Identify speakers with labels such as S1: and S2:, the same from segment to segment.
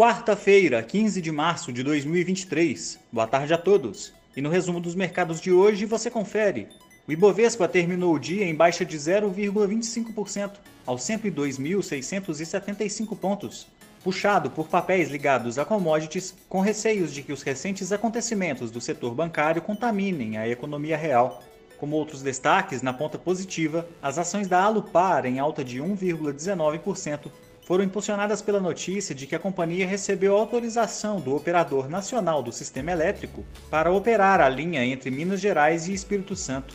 S1: Quarta-feira, 15 de março de 2023. Boa tarde a todos. E no resumo dos mercados de hoje você confere. O Ibovespa terminou o dia em baixa de 0,25%, aos 102.675 pontos, puxado por papéis ligados a commodities, com receios de que os recentes acontecimentos do setor bancário contaminem a economia real. Como outros destaques, na ponta positiva, as ações da Alupar em alta de 1,19%, foram impulsionadas pela notícia de que a companhia recebeu autorização do Operador Nacional do Sistema Elétrico para operar a linha entre Minas Gerais e Espírito Santo.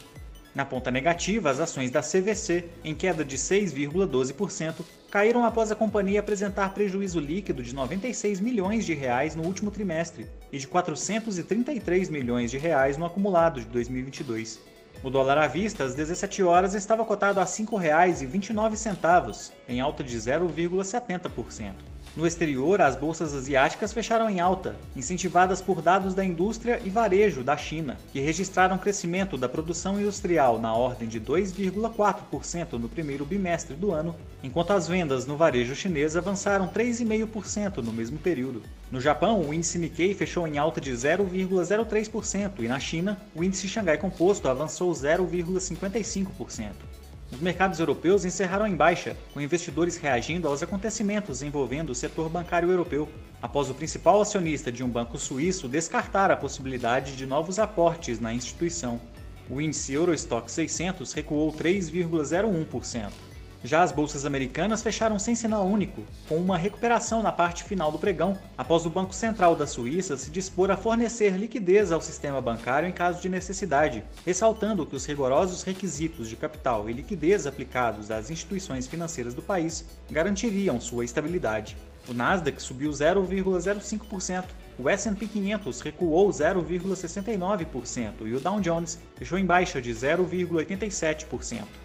S1: Na ponta negativa, as ações da CVC, em queda de 6,12%, caíram após a companhia apresentar prejuízo líquido de 96 milhões de reais no último trimestre e de 433 milhões de reais no acumulado de 2022. O dólar à vista, às 17 horas, estava cotado a R$ 5,29, em alta de 0,70%. No exterior, as bolsas asiáticas fecharam em alta, incentivadas por dados da indústria e varejo da China, que registraram crescimento da produção industrial na ordem de 2,4% no primeiro bimestre do ano, enquanto as vendas no varejo chinês avançaram 3,5% no mesmo período. No Japão, o índice Nikkei fechou em alta de 0,03% e na China, o índice Xangai Composto avançou 0,55%. Os mercados europeus encerraram em baixa, com investidores reagindo aos acontecimentos envolvendo o setor bancário europeu, após o principal acionista de um banco suíço descartar a possibilidade de novos aportes na instituição. O índice Eurostock 600 recuou 3,01%. Já as bolsas americanas fecharam sem sinal único, com uma recuperação na parte final do pregão, após o Banco Central da Suíça se dispor a fornecer liquidez ao sistema bancário em caso de necessidade, ressaltando que os rigorosos requisitos de capital e liquidez aplicados às instituições financeiras do país garantiriam sua estabilidade. O Nasdaq subiu 0,05%, o S&P 500 recuou 0,69% e o Dow Jones fechou em baixa de 0,87%.